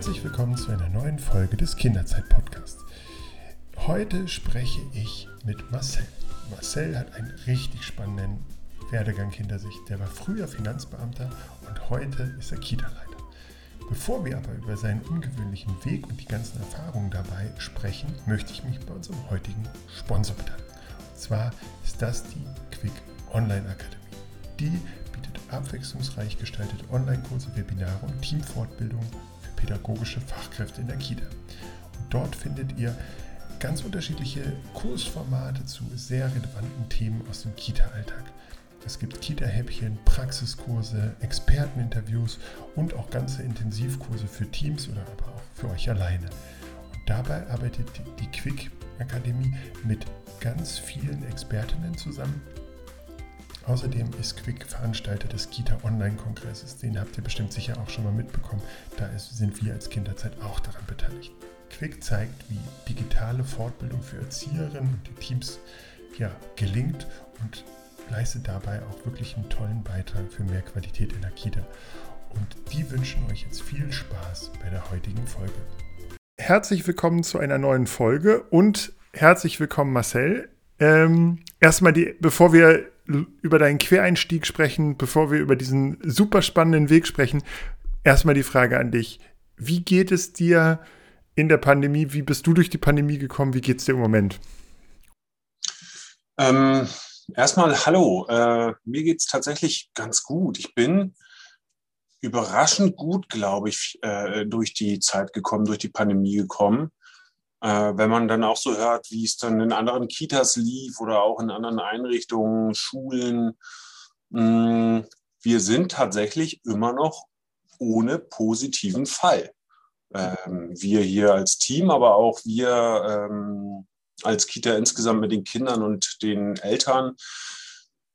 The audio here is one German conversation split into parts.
Herzlich willkommen zu einer neuen Folge des Kinderzeit-Podcasts. Heute spreche ich mit Marcel. Marcel hat einen richtig spannenden Werdegang hinter sich. Der war früher Finanzbeamter und heute ist er Kita-Leiter. Bevor wir aber über seinen ungewöhnlichen Weg und die ganzen Erfahrungen dabei sprechen, möchte ich mich bei unserem heutigen Sponsor bedanken. Und zwar ist das die Quick Online Akademie. Die bietet abwechslungsreich gestaltete Online-Kurse, Webinare und Teamfortbildung für pädagogische Fachkräfte in der Kita. Und dort findet ihr ganz unterschiedliche Kursformate zu sehr relevanten Themen aus dem Kita-Alltag. Es gibt Kita-Häppchen, Praxiskurse, Experteninterviews und auch ganze Intensivkurse für Teams oder aber auch für euch alleine. Und dabei arbeitet die Quick Akademie mit ganz vielen Expertinnen zusammen. Außerdem ist Quick Veranstalter des Kita Online-Kongresses. Den habt ihr bestimmt sicher auch schon mal mitbekommen. Da sind wir als Kinderzeit auch daran beteiligt. Quick zeigt, wie digitale Fortbildung für Erzieherinnen und die Teams ja, gelingt und leistet dabei auch wirklich einen tollen Beitrag für mehr Qualität in der Kita. Und die wünschen euch jetzt viel Spaß bei der heutigen Folge. Herzlich willkommen zu einer neuen Folge und herzlich willkommen Marcel. Ähm, erstmal, die, bevor wir über deinen Quereinstieg sprechen, bevor wir über diesen super spannenden Weg sprechen, erstmal die Frage an dich. Wie geht es dir in der Pandemie? Wie bist du durch die Pandemie gekommen? Wie geht es dir im Moment? Ähm, erstmal hallo. Äh, mir geht es tatsächlich ganz gut. Ich bin überraschend gut, glaube ich, äh, durch die Zeit gekommen, durch die Pandemie gekommen. Äh, wenn man dann auch so hört, wie es dann in anderen Kitas lief oder auch in anderen Einrichtungen, Schulen. Mh, mm, wir sind tatsächlich immer noch ohne positiven Fall. Ähm, wir hier als Team, aber auch wir ähm, als Kita insgesamt mit den Kindern und den Eltern.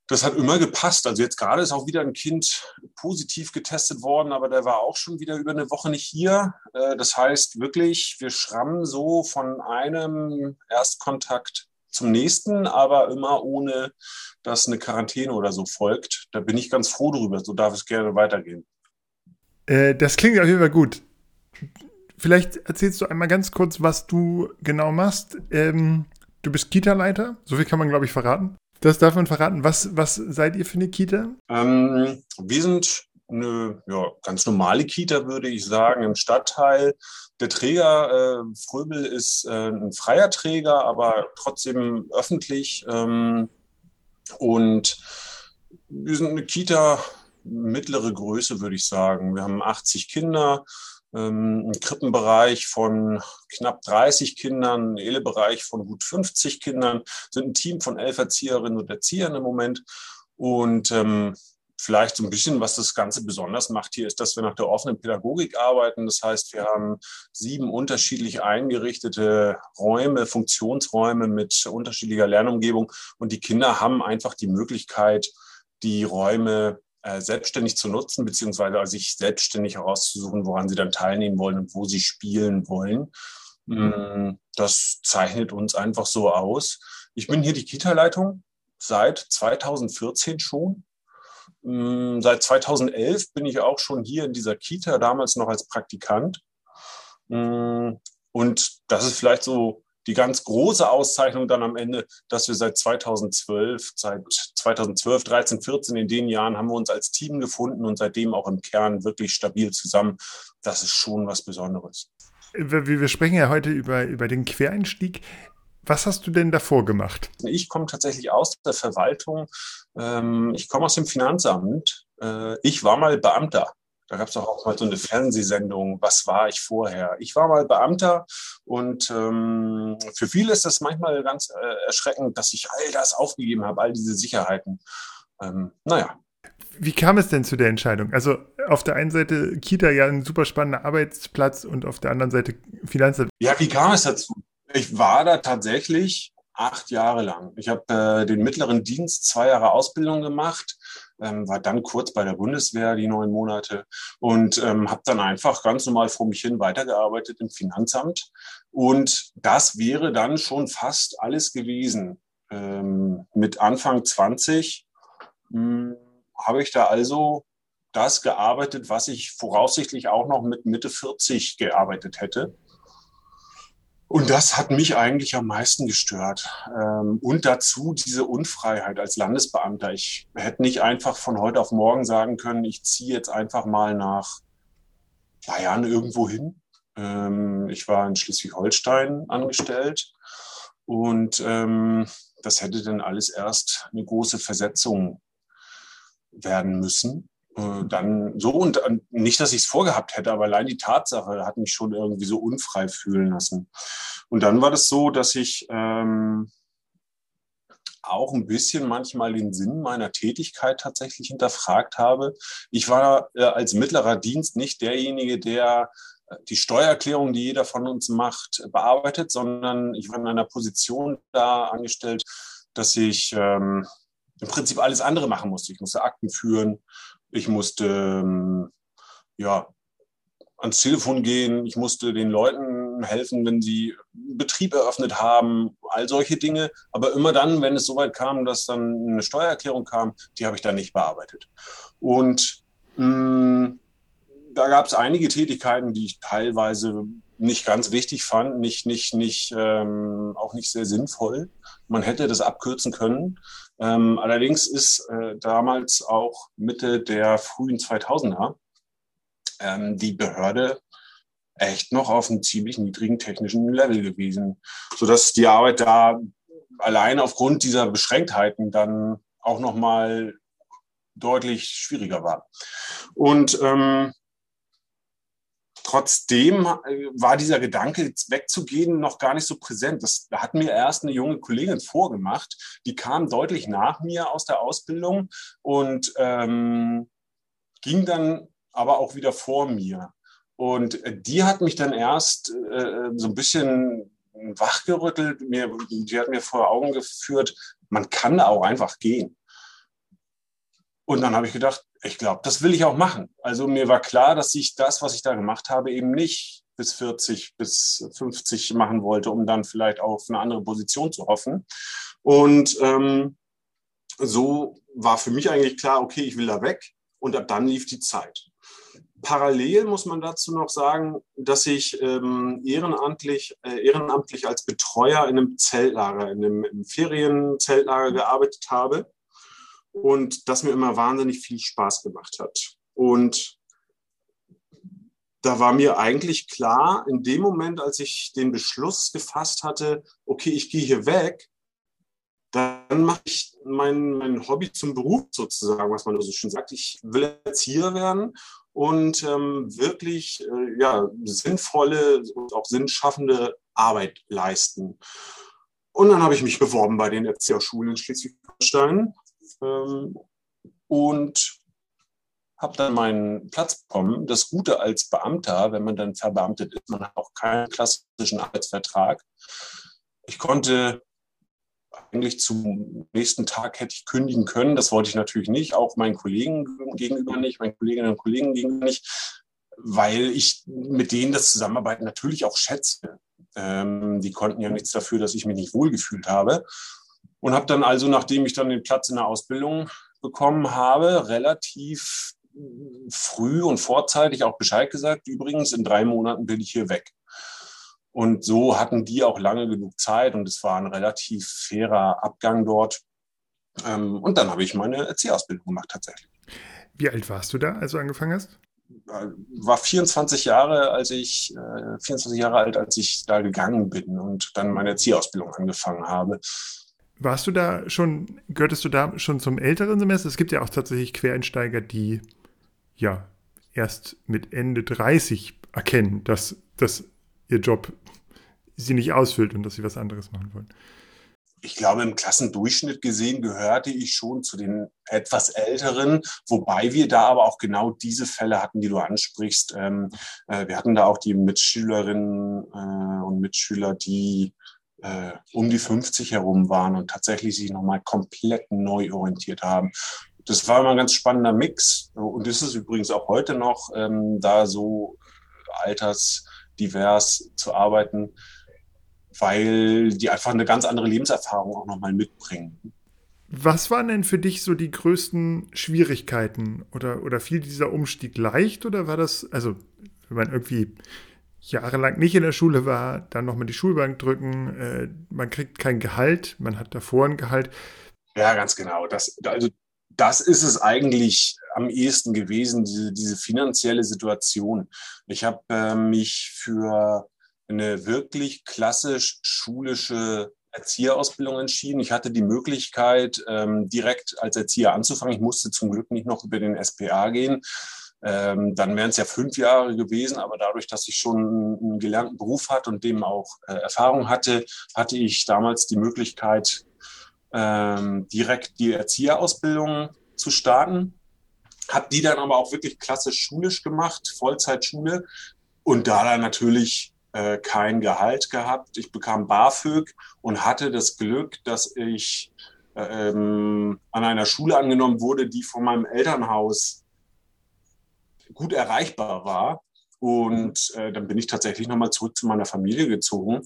Das hat immer gepasst. Also jetzt gerade ist auch wieder ein Kind positiv getestet worden, aber der war auch schon wieder über eine Woche nicht hier. Äh, das heißt wirklich, wir schrammen so von einem Erstkontakt zum nächsten, aber immer ohne, dass eine Quarantäne oder so folgt. Da bin ich ganz froh drüber. So darf es gerne weitergehen. Äh, das klingt auf jeden Fall gut. Vielleicht erzählst du einmal ganz kurz, was du genau machst. Ähm, du bist Kita-Leiter, so viel kann man, glaube ich, verraten. Das darf man verraten. Was, was seid ihr für eine Kita? Ähm, wir sind eine ja, ganz normale Kita, würde ich sagen, im Stadtteil. Der Träger, äh, Fröbel, ist äh, ein freier Träger, aber trotzdem öffentlich. Ähm, und wir sind eine Kita mittlere Größe, würde ich sagen. Wir haben 80 Kinder, ähm, ein Krippenbereich von knapp 30 Kindern, ein Elebereich von gut 50 Kindern, sind ein Team von elf Erzieherinnen und Erziehern im Moment. Und ähm, vielleicht so ein bisschen, was das Ganze besonders macht hier, ist, dass wir nach der offenen Pädagogik arbeiten. Das heißt, wir haben sieben unterschiedlich eingerichtete Räume, Funktionsräume mit unterschiedlicher Lernumgebung. Und die Kinder haben einfach die Möglichkeit, die Räume äh, selbstständig zu nutzen, beziehungsweise sich selbstständig herauszusuchen, woran sie dann teilnehmen wollen und wo sie spielen wollen. Mm, das zeichnet uns einfach so aus. Ich bin hier die Kita-Leitung seit 2014 schon. Mm, seit 2011 bin ich auch schon hier in dieser Kita, damals noch als Praktikant. Mm, und das ist vielleicht so die ganz große Auszeichnung dann am Ende, dass wir seit 2012, seit 2012, 13, 14 in den Jahren haben wir uns als Team gefunden und seitdem auch im Kern wirklich stabil zusammen. Das ist schon was Besonderes. Wir sprechen ja heute über, über den Quereinstieg. Was hast du denn davor gemacht? Ich komme tatsächlich aus der Verwaltung. Ähm, ich komme aus dem Finanzamt. Äh, ich war mal Beamter. Da gab es auch mal so eine Fernsehsendung, was war ich vorher? Ich war mal Beamter und ähm, für viele ist das manchmal ganz äh, erschreckend, dass ich all das aufgegeben habe, all diese Sicherheiten. Ähm, naja. Wie kam es denn zu der Entscheidung? Also auf der einen Seite Kita ja ein super spannender Arbeitsplatz und auf der anderen Seite Finanzamt. Ja, wie kam es dazu? Ich war da tatsächlich acht Jahre lang. Ich habe äh, den mittleren Dienst, zwei Jahre Ausbildung gemacht, ähm, war dann kurz bei der Bundeswehr die neun Monate und ähm, habe dann einfach ganz normal vor mich hin weitergearbeitet im Finanzamt. Und das wäre dann schon fast alles gewesen. Ähm, mit Anfang 20 hm, habe ich da also das gearbeitet, was ich voraussichtlich auch noch mit Mitte 40 gearbeitet hätte. Und das hat mich eigentlich am meisten gestört. Ähm, und dazu diese Unfreiheit als Landesbeamter. Ich hätte nicht einfach von heute auf morgen sagen können, ich ziehe jetzt einfach mal nach Bayern irgendwo hin. Ähm, ich war in Schleswig-Holstein angestellt und ähm, das hätte dann alles erst eine große Versetzung werden müssen. Äh, dann so und nicht, dass ich es vorgehabt hätte, aber allein die Tatsache hat mich schon irgendwie so unfrei fühlen lassen. Und dann war das so, dass ich ähm, auch ein bisschen manchmal den Sinn meiner Tätigkeit tatsächlich hinterfragt habe. Ich war äh, als mittlerer Dienst nicht derjenige, der äh, die Steuererklärung, die jeder von uns macht, bearbeitet, sondern ich war in einer Position da angestellt, dass ich ähm, im Prinzip alles andere machen musste. Ich musste Akten führen, ich musste ähm, ja, ans Telefon gehen, ich musste den Leuten helfen, wenn sie Betrieb eröffnet haben, all solche Dinge. Aber immer dann, wenn es soweit kam, dass dann eine Steuererklärung kam, die habe ich dann nicht bearbeitet. Und mh, mm, da gab es einige Tätigkeiten, die ich teilweise nicht ganz wichtig fand, nicht, nicht, nicht, ähm, auch nicht sehr sinnvoll. Man hätte das abkürzen können. Ähm, allerdings ist äh, damals auch Mitte der frühen 2000er ähm, die Behörde echt noch auf einem ziemlich niedrigen technischen Level gewesen, sodass die Arbeit da allein aufgrund dieser Beschränktheiten dann auch noch mal deutlich schwieriger war. Und ähm, trotzdem äh, war dieser Gedanke, wegzugehen, noch gar nicht so präsent. Das hat mir erst eine junge Kollegin vorgemacht. Die kam deutlich nach mir aus der Ausbildung und ähm, ging dann aber auch wieder vor mir. Und die hat mich dann erst äh, so ein bisschen wachgerüttelt. Mir, die hat mir vor Augen geführt, man kann auch einfach gehen. Und dann habe ich gedacht, ich glaube, das will ich auch machen. Also mir war klar, dass ich das, was ich da gemacht habe, eben nicht bis 40, bis 50 machen wollte, um dann vielleicht auf eine andere Position zu hoffen. Und ähm, so war für mich eigentlich klar, okay, ich will da weg. Und ab dann lief die Zeit. Parallel muss man dazu noch sagen, dass ich ähm, ehrenamtlich, äh, ehrenamtlich als Betreuer in einem Zeltlager, in einem, einem Ferienzeltlager gearbeitet habe und das mir immer wahnsinnig viel Spaß gemacht hat. Und da war mir eigentlich klar, in dem Moment, als ich den Beschluss gefasst hatte, okay, ich gehe hier weg, dann mache ich mein, mein Hobby zum Beruf sozusagen, was man so schön sagt. Ich will Erzieher werden und ähm, wirklich äh, ja, sinnvolle und auch sinnschaffende Arbeit leisten. Und dann habe ich mich beworben bei den Erzieherschulen in Schleswig-Holstein ähm, und habe dann meinen Platz bekommen. Das Gute als Beamter, wenn man dann verbeamtet ist, man hat auch keinen klassischen Arbeitsvertrag. Ich konnte eigentlich zum nächsten Tag hätte ich kündigen können. Das wollte ich natürlich nicht, auch meinen Kollegen gegenüber nicht, meinen Kolleginnen und Kollegen gegenüber nicht, weil ich mit denen das Zusammenarbeiten natürlich auch schätze. Ähm, die konnten ja nichts dafür, dass ich mich nicht wohlgefühlt habe. Und habe dann also, nachdem ich dann den Platz in der Ausbildung bekommen habe, relativ früh und vorzeitig auch Bescheid gesagt, übrigens, in drei Monaten bin ich hier weg. Und so hatten die auch lange genug Zeit und es war ein relativ fairer Abgang dort. Ähm, und dann habe ich meine Erzieherausbildung gemacht tatsächlich. Wie alt warst du da, als du angefangen hast? Äh, war 24 Jahre, als ich 24 äh, Jahre alt, als ich da gegangen bin und dann meine Erzieherausbildung angefangen habe. Warst du da schon, gehörtest du da schon zum älteren Semester? Es gibt ja auch tatsächlich Quereinsteiger, die ja erst mit Ende 30 erkennen, dass, dass ihr Job sie nicht ausfüllt und dass sie was anderes machen wollen. Ich glaube, im Klassendurchschnitt gesehen gehörte ich schon zu den etwas Älteren, wobei wir da aber auch genau diese Fälle hatten, die du ansprichst. Ähm, äh, wir hatten da auch die Mitschülerinnen äh, und Mitschüler, die äh, um die 50 herum waren und tatsächlich sich nochmal komplett neu orientiert haben. Das war immer ein ganz spannender Mix und ist es übrigens auch heute noch, ähm, da so altersdivers zu arbeiten, weil die einfach eine ganz andere Lebenserfahrung auch nochmal mitbringen. Was waren denn für dich so die größten Schwierigkeiten? Oder, oder fiel dieser Umstieg leicht oder war das, also wenn man irgendwie jahrelang nicht in der Schule war, dann nochmal die Schulbank drücken, äh, man kriegt kein Gehalt, man hat davor ein Gehalt. Ja, ganz genau. Das, also das ist es eigentlich am ehesten gewesen, diese, diese finanzielle Situation. Ich habe äh, mich für eine wirklich klassisch schulische Erzieherausbildung entschieden. Ich hatte die Möglichkeit, ähm, direkt als Erzieher anzufangen. Ich musste zum Glück nicht noch über den SPA gehen. Ähm, dann wären es ja fünf Jahre gewesen, aber dadurch, dass ich schon einen gelernten Beruf hatte und dem auch äh, Erfahrung hatte, hatte ich damals die Möglichkeit, ähm, direkt die Erzieherausbildung zu starten. Habe die dann aber auch wirklich klassisch schulisch gemacht, Vollzeitschule. Und da dann natürlich äh, kein Gehalt gehabt. Ich bekam BAföG und hatte das Glück, dass ich ähm, an einer Schule angenommen wurde, die von meinem Elternhaus gut erreichbar war. Und äh, dann bin ich tatsächlich nochmal zurück zu meiner Familie gezogen.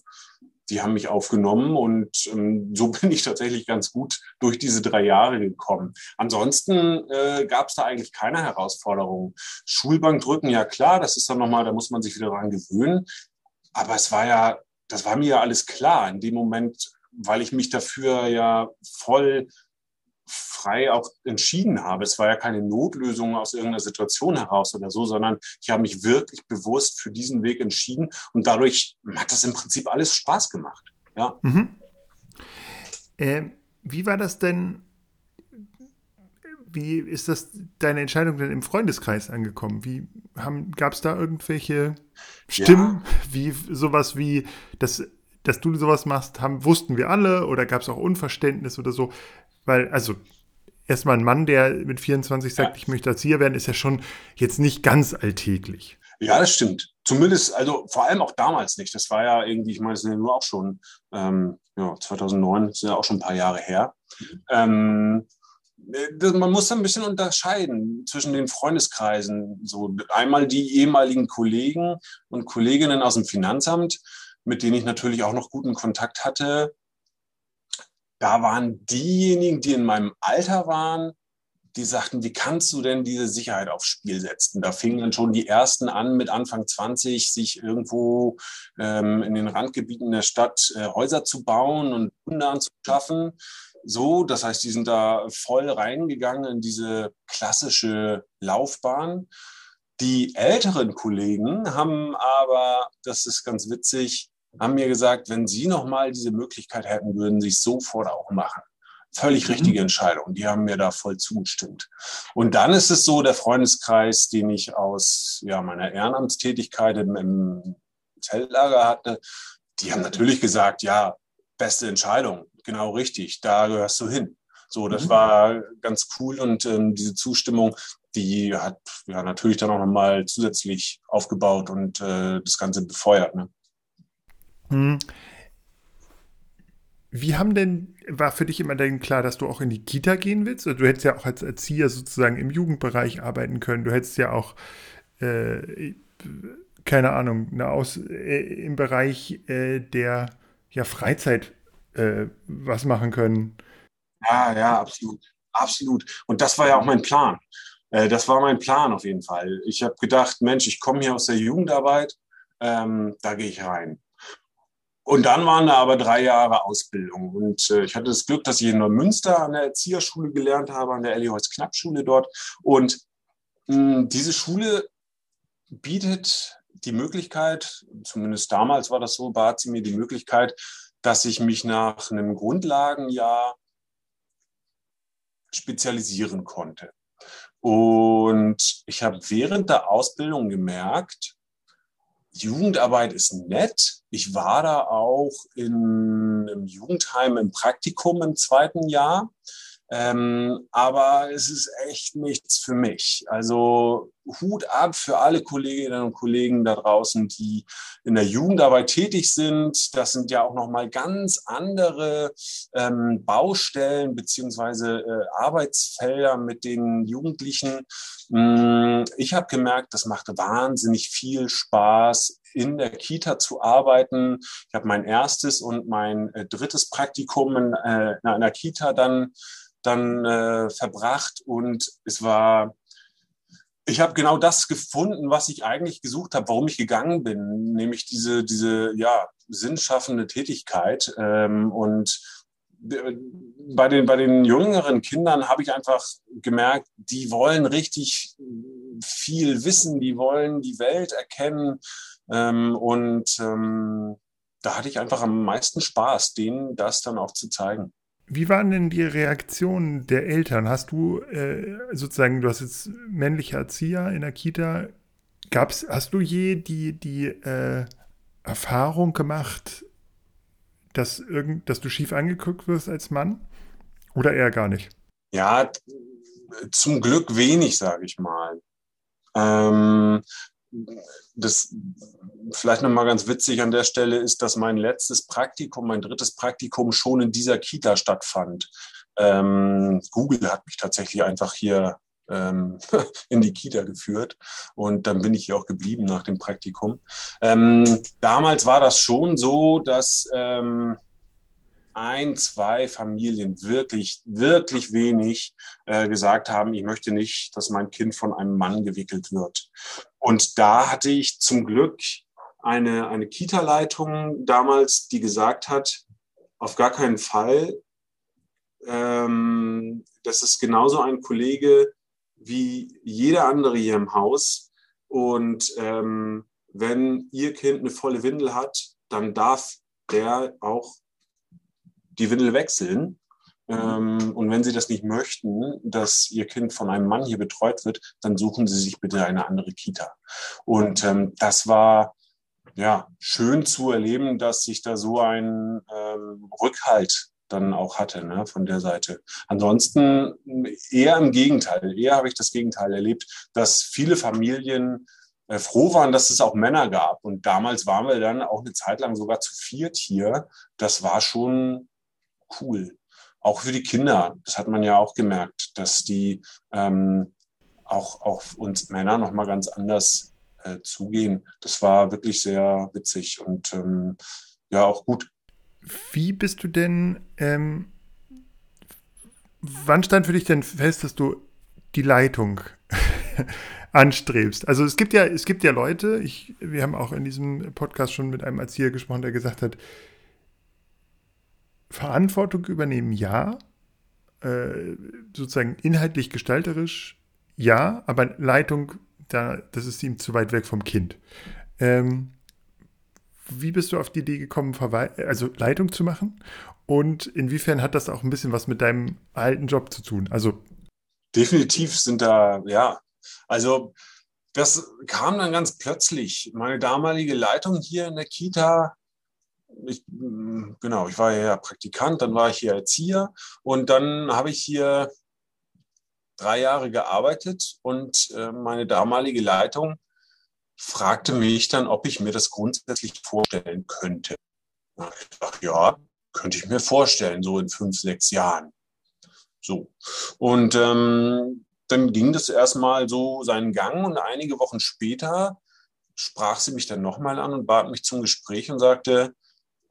Die haben mich aufgenommen und ähm, so bin ich tatsächlich ganz gut durch diese drei Jahre gekommen. Ansonsten äh, gab es da eigentlich keine Herausforderungen. Schulbank drücken, ja klar, das ist dann nochmal, da muss man sich wieder dran gewöhnen. Aber es war ja, das war mir ja alles klar in dem Moment, weil ich mich dafür ja voll frei auch entschieden habe. Es war ja keine Notlösung aus irgendeiner Situation heraus oder so, sondern ich habe mich wirklich bewusst für diesen Weg entschieden und dadurch hat das im Prinzip alles Spaß gemacht. Ja. Mhm. Äh, wie war das denn wie ist das deine Entscheidung denn im Freundeskreis angekommen? Wie gab es da irgendwelche Stimmen, ja. wie sowas wie, dass, dass du sowas machst, haben, wussten wir alle oder gab es auch Unverständnis oder so? Weil, also erstmal ein Mann, der mit 24 sagt, ja. ich möchte Erzieher werden, ist ja schon jetzt nicht ganz alltäglich. Ja, das stimmt. Zumindest, also vor allem auch damals nicht. Das war ja irgendwie, ich meine, es sind ja nur auch schon, ähm, ja, 2009, das ist ja auch schon ein paar Jahre her. Ähm, man muss ein bisschen unterscheiden zwischen den Freundeskreisen. So einmal die ehemaligen Kollegen und Kolleginnen aus dem Finanzamt, mit denen ich natürlich auch noch guten Kontakt hatte. Da waren diejenigen, die in meinem Alter waren, die sagten, wie kannst du denn diese Sicherheit aufs Spiel setzen? Da fingen dann schon die ersten an, mit Anfang 20 sich irgendwo ähm, in den Randgebieten der Stadt äh, Häuser zu bauen und Hunde anzuschaffen so. Das heißt, die sind da voll reingegangen in diese klassische Laufbahn. Die älteren Kollegen haben aber, das ist ganz witzig, haben mir gesagt, wenn sie nochmal diese Möglichkeit hätten, würden sie es sofort auch machen. Völlig mhm. richtige Entscheidung. Die haben mir da voll zugestimmt. Und dann ist es so, der Freundeskreis, den ich aus ja, meiner Ehrenamtstätigkeit im, im Zeltlager hatte, die haben natürlich gesagt, ja, beste Entscheidung genau richtig, da gehörst du hin. So, das mhm. war ganz cool und ähm, diese Zustimmung, die hat ja natürlich dann auch nochmal zusätzlich aufgebaut und äh, das Ganze befeuert. Ne? Mhm. Wie haben denn, war für dich immer denn klar, dass du auch in die Kita gehen willst? Du hättest ja auch als Erzieher sozusagen im Jugendbereich arbeiten können. Du hättest ja auch, äh, keine Ahnung, eine Aus, äh, im Bereich äh, der ja, Freizeit äh, was machen können. Ja, ja, absolut. Absolut. Und das war ja auch mein Plan. Äh, das war mein Plan auf jeden Fall. Ich habe gedacht, Mensch, ich komme hier aus der Jugendarbeit, ähm, da gehe ich rein. Und dann waren da aber drei Jahre Ausbildung. Und äh, ich hatte das Glück, dass ich in Neumünster an der Erzieherschule gelernt habe, an der Elli-Holz-Knapp-Schule dort. Und mh, diese Schule bietet die Möglichkeit, zumindest damals war das so, bat sie mir die Möglichkeit, dass ich mich nach einem Grundlagenjahr spezialisieren konnte. Und ich habe während der Ausbildung gemerkt, Jugendarbeit ist nett. Ich war da auch in einem Jugendheim im Praktikum im zweiten Jahr. Ähm, aber es ist echt nichts für mich. Also Hut ab für alle Kolleginnen und Kollegen da draußen, die in der Jugendarbeit tätig sind. Das sind ja auch nochmal ganz andere ähm, Baustellen beziehungsweise äh, Arbeitsfelder mit den Jugendlichen. Mm, ich habe gemerkt, das macht wahnsinnig viel Spaß, in der Kita zu arbeiten. Ich habe mein erstes und mein äh, drittes Praktikum in, äh, in einer Kita dann dann äh, verbracht und es war ich habe genau das gefunden, was ich eigentlich gesucht habe, warum ich gegangen bin, nämlich diese, diese ja, sinnschaffende Tätigkeit. Ähm, und äh, bei den, bei den jüngeren Kindern habe ich einfach gemerkt, die wollen richtig viel wissen, die wollen die Welt erkennen. Ähm, und ähm, da hatte ich einfach am meisten Spaß, denen das dann auch zu zeigen. Wie waren denn die Reaktionen der Eltern? Hast du äh, sozusagen, du hast jetzt männliche Erzieher in der Kita. Gab's, hast du je die, die äh, Erfahrung gemacht, dass, irgend, dass du schief angeguckt wirst als Mann? Oder eher gar nicht? Ja, zum Glück wenig, sage ich mal. Ähm, das vielleicht nochmal ganz witzig an der Stelle ist, dass mein letztes Praktikum, mein drittes Praktikum schon in dieser Kita stattfand. Ähm, Google hat mich tatsächlich einfach hier ähm, in die Kita geführt und dann bin ich hier auch geblieben nach dem Praktikum. Ähm, damals war das schon so, dass ähm, ein, zwei Familien wirklich, wirklich wenig äh, gesagt haben, ich möchte nicht, dass mein Kind von einem Mann gewickelt wird. Und da hatte ich zum Glück eine, eine Kita-Leitung damals, die gesagt hat, auf gar keinen Fall, ähm, das ist genauso ein Kollege wie jeder andere hier im Haus. Und ähm, wenn Ihr Kind eine volle Windel hat, dann darf der auch die Windel wechseln. Ähm, und wenn Sie das nicht möchten, dass Ihr Kind von einem Mann hier betreut wird, dann suchen Sie sich bitte eine andere Kita. Und ähm, das war ja schön zu erleben, dass sich da so ein ähm, Rückhalt dann auch hatte ne, von der Seite. Ansonsten eher im Gegenteil. Eher habe ich das Gegenteil erlebt, dass viele Familien äh, froh waren, dass es auch Männer gab. Und damals waren wir dann auch eine Zeit lang sogar zu viert hier. Das war schon cool. Auch für die Kinder, das hat man ja auch gemerkt, dass die ähm, auch auf uns Männer nochmal ganz anders äh, zugehen. Das war wirklich sehr witzig und ähm, ja, auch gut. Wie bist du denn, ähm, wann stand für dich denn fest, dass du die Leitung anstrebst? Also es gibt ja, es gibt ja Leute, ich, wir haben auch in diesem Podcast schon mit einem Erzieher gesprochen, der gesagt hat, Verantwortung übernehmen, ja. Äh, sozusagen inhaltlich gestalterisch, ja, aber Leitung, da, das ist ihm zu weit weg vom Kind. Ähm, wie bist du auf die Idee gekommen, also Leitung zu machen? Und inwiefern hat das auch ein bisschen was mit deinem alten Job zu tun? Also definitiv sind da, ja, also das kam dann ganz plötzlich. Meine damalige Leitung hier in der Kita ich, mm, genau, ich war ja Praktikant, dann war ich hier Erzieher und dann habe ich hier drei Jahre gearbeitet und äh, meine damalige Leitung fragte mich dann, ob ich mir das grundsätzlich vorstellen könnte. Ich dachte, ja, könnte ich mir vorstellen, so in fünf, sechs Jahren. So. Und ähm, dann ging das erstmal so seinen Gang und einige Wochen später sprach sie mich dann nochmal an und bat mich zum Gespräch und sagte,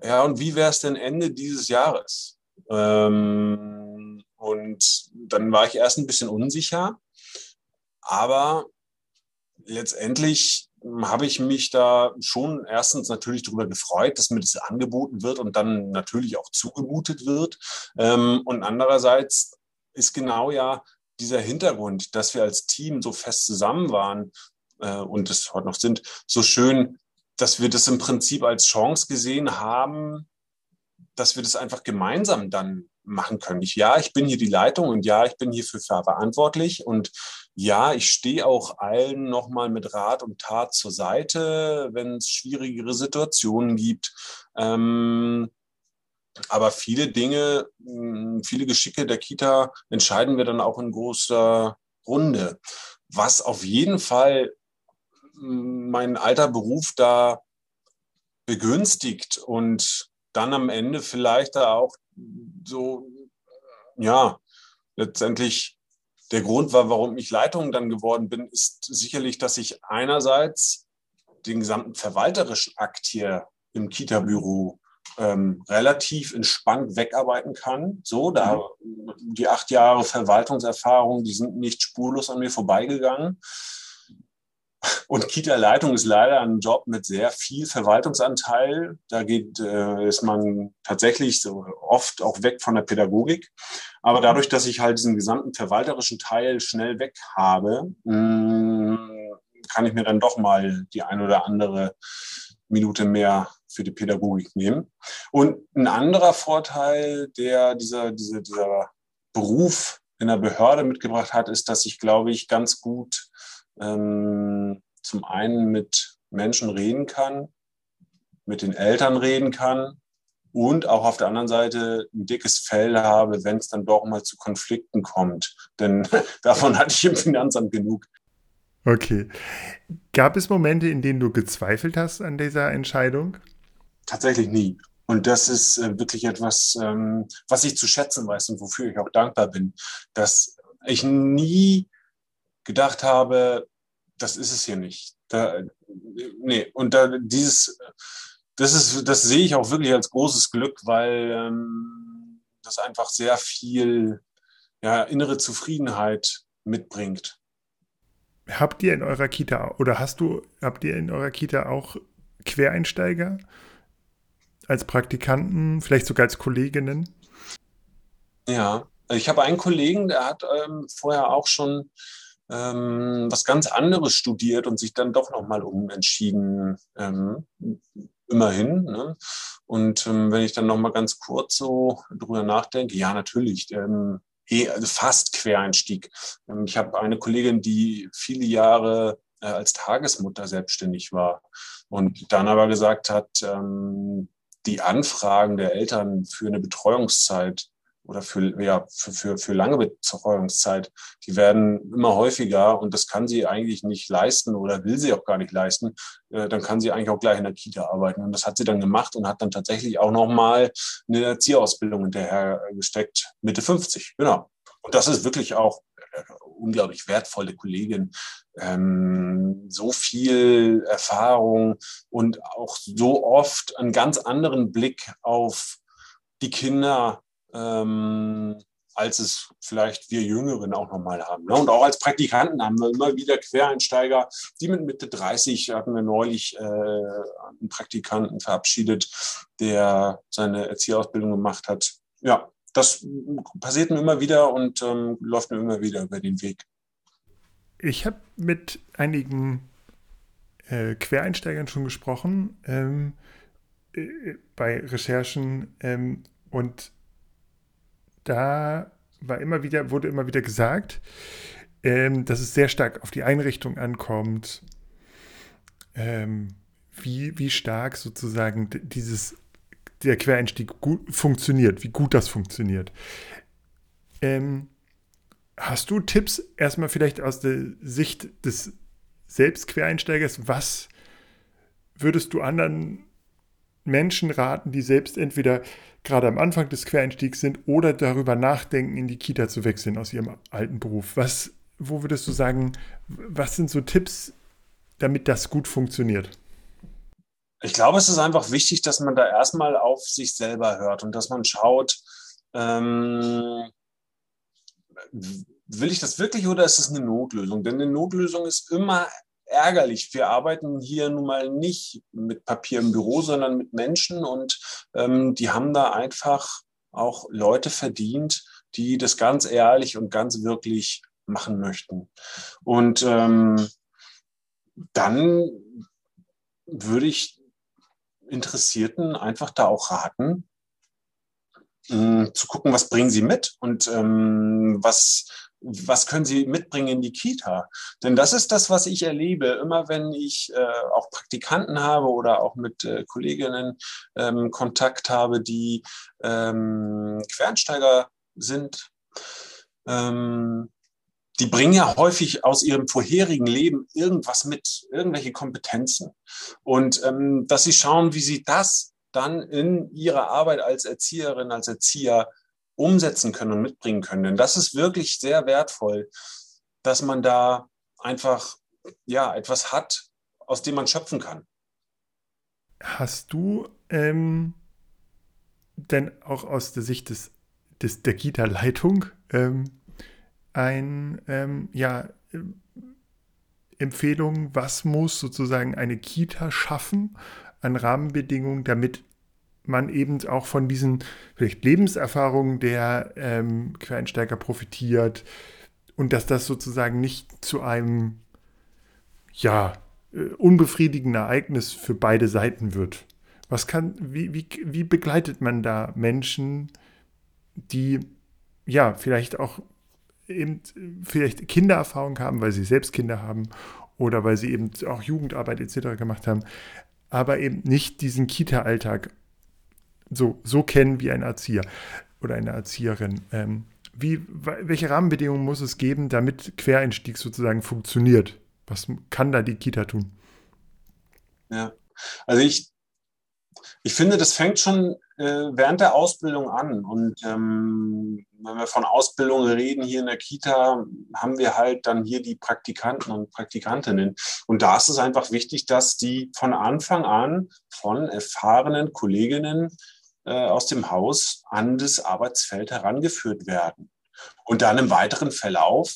ja, und wie wäre es denn Ende dieses Jahres? Ähm, und dann war ich erst ein bisschen unsicher, aber letztendlich habe ich mich da schon erstens natürlich darüber gefreut, dass mir das angeboten wird und dann natürlich auch zugemutet wird. Ähm, und andererseits ist genau ja dieser Hintergrund, dass wir als Team so fest zusammen waren äh, und es heute noch sind, so schön dass wir das im Prinzip als Chance gesehen haben, dass wir das einfach gemeinsam dann machen können. Ich, ja, ich bin hier die Leitung und ja, ich bin hierfür verantwortlich und ja, ich stehe auch allen nochmal mit Rat und Tat zur Seite, wenn es schwierigere Situationen gibt. Ähm, aber viele Dinge, hm, viele Geschicke der Kita entscheiden wir dann auch in großer Runde. was auf jeden Fall mein alter Beruf da begünstigt und dann am Ende vielleicht da auch so, ja, letztendlich der Grund war, warum ich Leitung dann geworden bin, ist sicherlich, dass ich einerseits den gesamten verwalterischen Akt hier im Kita-Büro ähm, relativ entspannt wegarbeiten kann. So, da mhm. die acht Jahre Verwaltungserfahrung, die sind nicht spurlos an mir vorbeigegangen. Und Kita-Leitung ist leider ein Job mit sehr viel Verwaltungsanteil. Da geht, äh, ist man tatsächlich so oft auch weg von der Pädagogik. Aber dadurch, dass ich halt diesen gesamten verwalterischen Teil schnell weg habe, mh, mm, kann ich mir dann doch mal die ein oder andere Minute mehr für die Pädagogik nehmen. Und ein anderer Vorteil, der dieser, dieser, dieser Beruf in der Behörde mitgebracht hat, ist, dass ich, glaube ich, ganz gut ähm, zum einen mit Menschen reden kann, mit den Eltern reden kann und auch auf der anderen Seite ein dickes Fell habe, wenn es dann doch mal zu Konflikten kommt. Denn davon hatte ich im Finanzamt genug. Okay. Gab es Momente, in denen du gezweifelt hast an dieser Entscheidung? Tatsächlich nie. Und das ist äh, wirklich etwas, ähm, was ich zu schätzen weiß und wofür ich auch dankbar bin, dass ich nie gedacht habe, das ist es hier nicht. Da, nee, und da dieses, das ist, das sehe ich auch wirklich als großes Glück, weil ähm, das einfach sehr viel ja, innere Zufriedenheit mitbringt. Habt ihr in eurer Kita oder hast du, habt ihr in eurer Kita auch Quereinsteiger als Praktikanten, vielleicht sogar als Kolleginnen? Ja, ich habe einen Kollegen, der hat ähm, vorher auch schon ähm, was ganz anderes studiert und sich dann doch nochmal umentschieden. Ähm, immerhin. Ne? Und ähm, wenn ich dann nochmal ganz kurz so drüber nachdenke, ja, natürlich, ähm, eh, also fast Quereinstieg. Ähm, ich habe eine Kollegin, die viele Jahre äh, als Tagesmutter selbstständig war und dann aber gesagt hat, ähm, die Anfragen der Eltern für eine Betreuungszeit oder für, ja, für, für, für lange Betreuungszeit, die werden immer häufiger und das kann sie eigentlich nicht leisten oder will sie auch gar nicht leisten, äh, dann kann sie eigentlich auch gleich in der Kita arbeiten. Und das hat sie dann gemacht und hat dann tatsächlich auch nochmal eine Erzieherausbildung hinterher gesteckt, Mitte 50, genau. Und das ist wirklich auch äh, unglaublich wertvolle Kollegin, ähm, so viel Erfahrung und auch so oft einen ganz anderen Blick auf die Kinder ähm, als es vielleicht wir Jüngeren auch nochmal haben. Ne? Und auch als Praktikanten haben wir immer wieder Quereinsteiger, die mit Mitte 30 hatten wir neulich äh, einen Praktikanten verabschiedet, der seine Erzieherausbildung gemacht hat. Ja, das passiert mir immer wieder und ähm, läuft mir immer wieder über den Weg. Ich habe mit einigen äh, Quereinsteigern schon gesprochen ähm, äh, bei Recherchen ähm, und da war immer wieder, wurde immer wieder gesagt, ähm, dass es sehr stark auf die Einrichtung ankommt, ähm, wie, wie stark sozusagen dieses, der Quereinstieg gut funktioniert, wie gut das funktioniert. Ähm, hast du Tipps erstmal vielleicht aus der Sicht des Selbstquereinsteigers? Was würdest du anderen Menschen raten, die selbst entweder gerade am Anfang des Quereinstiegs sind oder darüber nachdenken, in die Kita zu wechseln aus ihrem alten Beruf. Was, wo würdest du sagen, was sind so Tipps, damit das gut funktioniert? Ich glaube, es ist einfach wichtig, dass man da erstmal auf sich selber hört und dass man schaut, ähm, will ich das wirklich oder ist es eine Notlösung? Denn eine Notlösung ist immer ärgerlich. Wir arbeiten hier nun mal nicht mit Papier im Büro, sondern mit Menschen und ähm, die haben da einfach auch Leute verdient, die das ganz ehrlich und ganz wirklich machen möchten. Und ähm, dann würde ich Interessierten einfach da auch raten, mh, zu gucken, was bringen sie mit und ähm, was was können Sie mitbringen in die Kita? Denn das ist das, was ich erlebe. Immer wenn ich äh, auch Praktikanten habe oder auch mit äh, Kolleginnen ähm, Kontakt habe, die ähm, Quereinsteiger sind, ähm, die bringen ja häufig aus ihrem vorherigen Leben irgendwas mit, irgendwelche Kompetenzen. Und ähm, dass sie schauen, wie sie das dann in ihrer Arbeit als Erzieherin, als Erzieher umsetzen können und mitbringen können. Denn das ist wirklich sehr wertvoll, dass man da einfach ja etwas hat, aus dem man schöpfen kann. Hast du ähm, denn auch aus der Sicht des, des der Kita-Leitung ähm, ein ähm, ja äh, Empfehlung, was muss sozusagen eine Kita schaffen an Rahmenbedingungen, damit man eben auch von diesen vielleicht Lebenserfahrungen der ähm, Quereinsteiger profitiert und dass das sozusagen nicht zu einem ja äh, unbefriedigenden Ereignis für beide Seiten wird. Was kann, wie, wie, wie begleitet man da Menschen, die ja vielleicht auch eben vielleicht Kindererfahrung haben, weil sie selbst Kinder haben oder weil sie eben auch Jugendarbeit etc. gemacht haben, aber eben nicht diesen Kita-Alltag so, so kennen wie ein Erzieher oder eine Erzieherin. Ähm, wie, welche Rahmenbedingungen muss es geben, damit Quereinstieg sozusagen funktioniert? Was kann da die Kita tun? Ja, also ich, ich finde, das fängt schon äh, während der Ausbildung an. Und ähm, wenn wir von Ausbildung reden hier in der Kita, haben wir halt dann hier die Praktikanten und Praktikantinnen. Und da ist es einfach wichtig, dass die von Anfang an von erfahrenen Kolleginnen aus dem Haus an das Arbeitsfeld herangeführt werden. Und dann im weiteren Verlauf,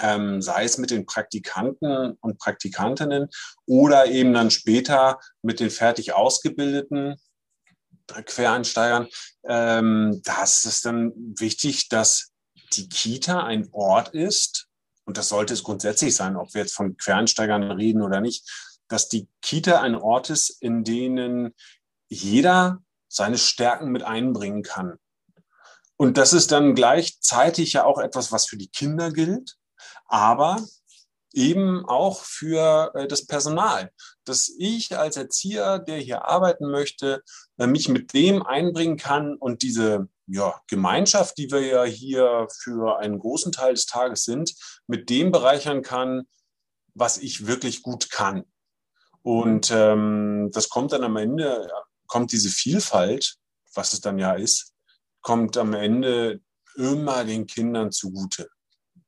ähm, sei es mit den Praktikanten und Praktikantinnen oder eben dann später mit den fertig ausgebildeten Quereinsteigern, ähm, da ist es dann wichtig, dass die Kita ein Ort ist, und das sollte es grundsätzlich sein, ob wir jetzt von Quereinsteigern reden oder nicht, dass die Kita ein Ort ist, in denen jeder seine Stärken mit einbringen kann. Und das ist dann gleichzeitig ja auch etwas, was für die Kinder gilt, aber eben auch für äh, das Personal, dass ich als Erzieher, der hier arbeiten möchte, äh, mich mit dem einbringen kann und diese ja, Gemeinschaft, die wir ja hier für einen großen Teil des Tages sind, mit dem bereichern kann, was ich wirklich gut kann. Und ähm, das kommt dann am Ende kommt diese Vielfalt, was es dann ja ist, kommt am Ende immer den Kindern zugute.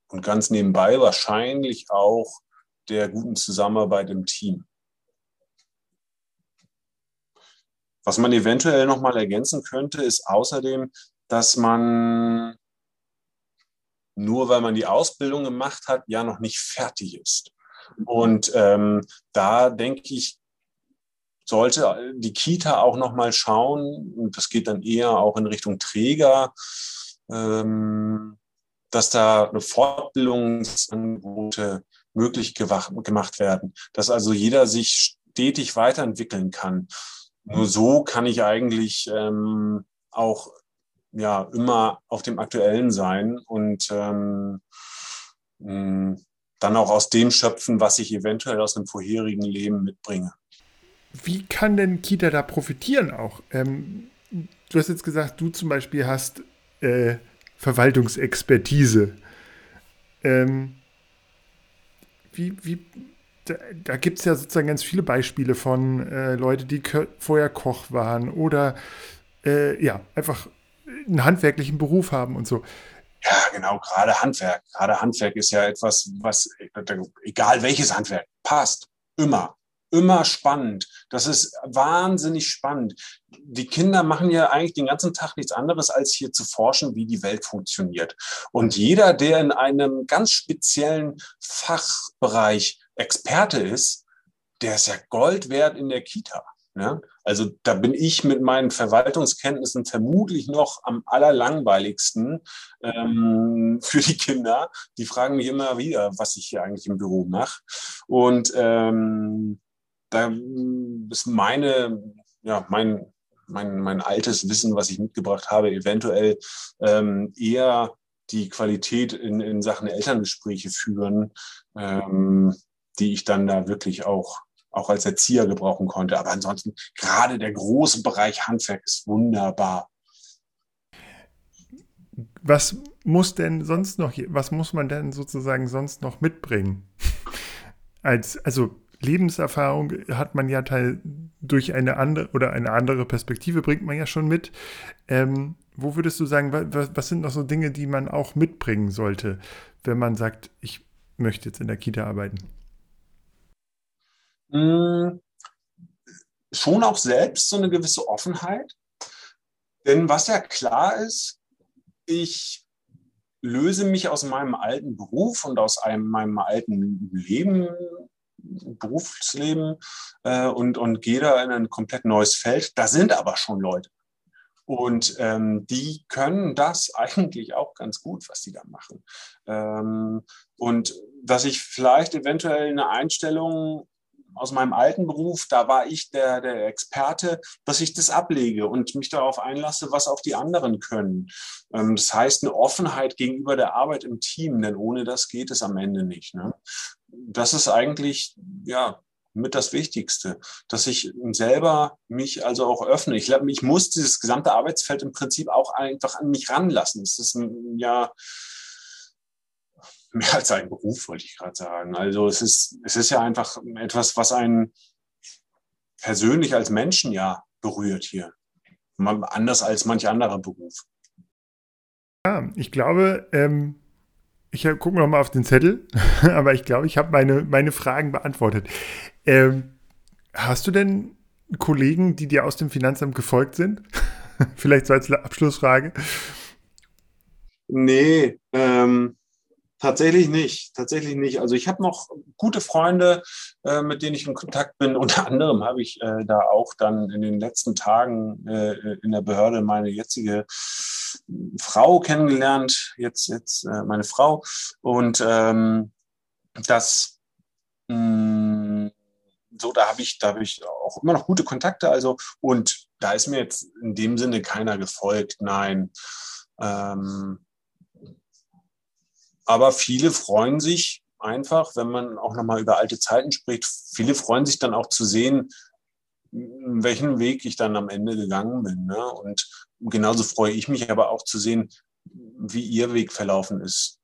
Und ganz nebenbei wahrscheinlich auch der guten Zusammenarbeit im Team. Was man eventuell noch mal ergänzen könnte, ist außerdem, dass man nur weil man die Ausbildung gemacht hat, ja noch nicht fertig ist. Und ähm, da denke ich, sollte die Kita auch noch mal schauen, und das geht dann eher auch in Richtung Träger, ähm, dass da eine Fortbildungsangebote möglich gemacht werden, dass also jeder sich stetig weiterentwickeln kann. Nur so kann ich eigentlich ähm, auch ja immer auf dem Aktuellen sein und ähm, dann auch aus dem schöpfen, was ich eventuell aus einem vorherigen Leben mitbringe wie kann denn Kita da profitieren auch? Ähm, du hast jetzt gesagt, du zum Beispiel hast äh, Verwaltungsexpertise. Ähm, wie, wie, da, da gibt es ja sozusagen ganz viele Beispiele von äh, Leuten, die vorher Koch waren oder äh, ja, einfach einen handwerklichen Beruf haben und so. Ja, genau, gerade Handwerk. Gerade Handwerk ist ja etwas, was, egal welches Handwerk, passt. Immer immer spannend. Das ist wahnsinnig spannend. Die Kinder machen ja eigentlich den ganzen Tag nichts anderes, als hier zu forschen, wie die Welt funktioniert. Und jeder, der in einem ganz speziellen Fachbereich Experte ist, der ist ja Gold wert in der Kita. Ne? Also da bin ich mit meinen Verwaltungskenntnissen vermutlich noch am allerlangweiligsten ähm, für die Kinder. Die fragen mich immer wieder, was ich hier eigentlich im Büro mache. Und ähm, da ist meine, ja, mein, mein, mein altes Wissen, was ich mitgebracht habe, eventuell ähm, eher die Qualität in, in Sachen Elterngespräche führen, ähm, die ich dann da wirklich auch, auch als Erzieher gebrauchen konnte. Aber ansonsten, gerade der große Bereich Handwerk ist wunderbar. Was muss denn sonst noch, was muss man denn sozusagen sonst noch mitbringen? Als, also Lebenserfahrung hat man ja teil durch eine andere oder eine andere Perspektive bringt man ja schon mit. Ähm, wo würdest du sagen, was, was, sind noch so Dinge, die man auch mitbringen sollte, wenn man sagt, ich möchte jetzt in der Kita arbeiten? Hm, schon auch selbst so eine gewisse Offenheit. Denn was ja klar ist, ich löse mich aus meinem alten Beruf und aus einem, meinem alten Leben, Berufsleben äh, und, und gehe da in ein komplett neues Feld. Da sind aber schon Leute. Und ähm, die können das eigentlich auch ganz gut, was sie da machen. Ähm, und dass ich vielleicht eventuell eine Einstellung aus meinem alten Beruf, da war ich der, der Experte, dass ich das ablege und mich darauf einlasse, was auch die anderen können. Ähm, das heißt, eine Offenheit gegenüber der Arbeit im Team, denn ohne das geht es am Ende nicht. Ne? Das ist eigentlich, ja, mit das Wichtigste, dass ich selber mich also auch öffne. Ich, ich muss dieses gesamte Arbeitsfeld im Prinzip auch einfach an mich ranlassen. Es ist ein, ja, mehr als ein Beruf, wollte ich gerade sagen. Also es ist, es ist ja einfach etwas, was einen persönlich als Menschen ja berührt hier. Anders als manch anderer Beruf. Ja, ich glaube, ähm, ich gucke noch mal auf den Zettel, aber ich glaube, ich habe meine, meine Fragen beantwortet. Ähm, hast du denn Kollegen, die dir aus dem Finanzamt gefolgt sind? Vielleicht so als Abschlussfrage. Nee, ähm, Tatsächlich nicht, tatsächlich nicht. Also ich habe noch gute Freunde, äh, mit denen ich in Kontakt bin. Unter anderem habe ich äh, da auch dann in den letzten Tagen äh, in der Behörde meine jetzige Frau kennengelernt, jetzt jetzt äh, meine Frau. Und ähm, das mh, mm, so, da habe ich, da habe ich auch immer noch gute Kontakte. Also und da ist mir jetzt in dem Sinne keiner gefolgt. Nein. Ähm, aber viele freuen sich einfach, wenn man auch nochmal über alte Zeiten spricht, viele freuen sich dann auch zu sehen, welchen Weg ich dann am Ende gegangen bin. Ne? Und genauso freue ich mich aber auch zu sehen, wie ihr Weg verlaufen ist.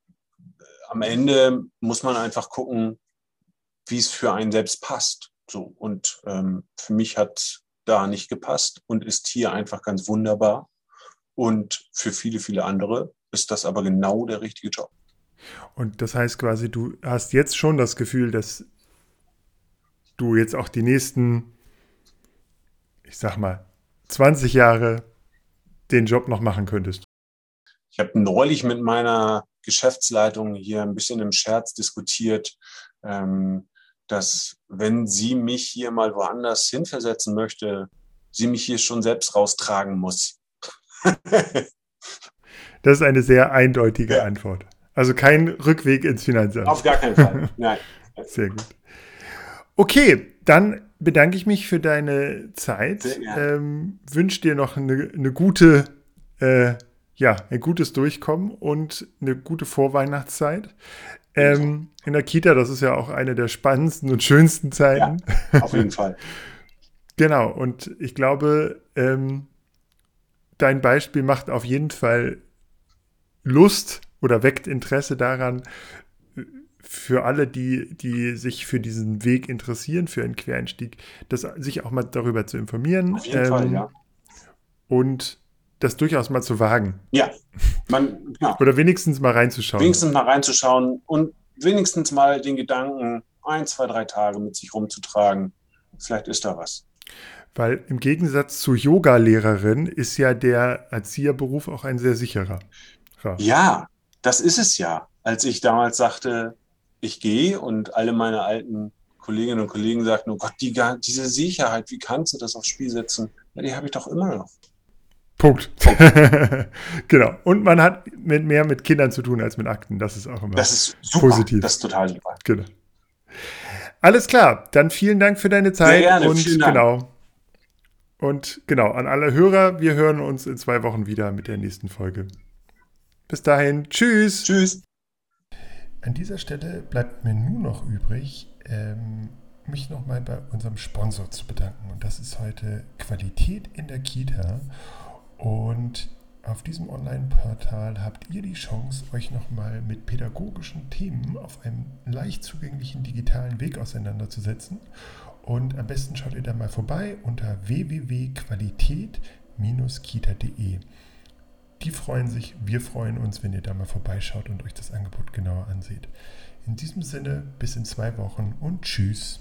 Am Ende muss man einfach gucken, wie es für einen selbst passt. So und ähm, für mich hat da nicht gepasst und ist hier einfach ganz wunderbar. Und für viele, viele andere ist das aber genau der richtige Job. Und das heißt quasi, du hast jetzt schon das Gefühl, dass du jetzt auch die nächsten, ich sag mal, 20 Jahre den Job noch machen könntest. Ich habe neulich mit meiner Geschäftsleitung hier ein bisschen im Scherz diskutiert, ähm, dass wenn sie mich hier mal woanders hinversetzen möchte, sie mich hier schon selbst raustragen muss. das ist eine sehr eindeutige ja. Antwort. Also kein Rückweg ins Finanzamt. Auf gar keinen Fall. Nein. Sehr gut. Okay, dann bedanke ich mich für deine Zeit. Ähm, Wünsche dir noch eine, eine gute, äh, ja, ein gutes Durchkommen und eine gute Vorweihnachtszeit. Ähm, in der Kita, das ist ja auch eine der spannendsten und schönsten Zeiten. Ja, auf jeden Fall. genau, und ich glaube, ähm, dein Beispiel macht auf jeden Fall Lust, oder weckt Interesse daran, für alle, die, die sich für diesen Weg interessieren, für einen Quereinstieg, das, sich auch mal darüber zu informieren. Auf jeden ähm, Fall, ja. Und das durchaus mal zu wagen. Ja, man, ja. Oder wenigstens mal reinzuschauen. Wenigstens mal reinzuschauen und wenigstens mal den Gedanken ein, zwei, drei Tage mit sich rumzutragen. Vielleicht ist da was. Weil im Gegensatz zur Yoga-Lehrerin ist ja der Erzieherberuf auch ein sehr sicherer. Ja, ja das ist es ja. Als ich damals sagte, ich gehe und alle meine alten Kolleginnen und Kollegen sagten, oh Gott, die, diese Sicherheit, wie kannst du das aufs Spiel setzen? Ja, die habe ich doch immer noch. Punkt. genau. Und man hat mit mehr mit Kindern zu tun als mit Akten. Das ist auch immer das ist super. positiv. Das ist total super. Genau. Alles klar. Dann vielen Dank für deine Zeit. Sehr gerne. Und vielen Dank. genau. Und genau, an alle Hörer, wir hören uns in zwei Wochen wieder mit der nächsten Folge. Bis dahin, tschüss. Tschüss. An dieser Stelle bleibt mir nur noch übrig, ähm, mich nochmal bei unserem Sponsor zu bedanken. Und das ist heute Qualität in der Kita. Und Auf diesem Online-Portal habt ihr die Chance, euch nochmal mit pädagogischen Themen auf einem leicht zugänglichen digitalen Weg auseinanderzusetzen. Und am besten schaut ihr da mal vorbei unter www.qualität-kita.de. Die freuen sich, wir freuen uns, wenn ihr da mal vorbeischaut und euch das Angebot genauer anseht. In diesem Sinne, bis in zwei Wochen und tschüss.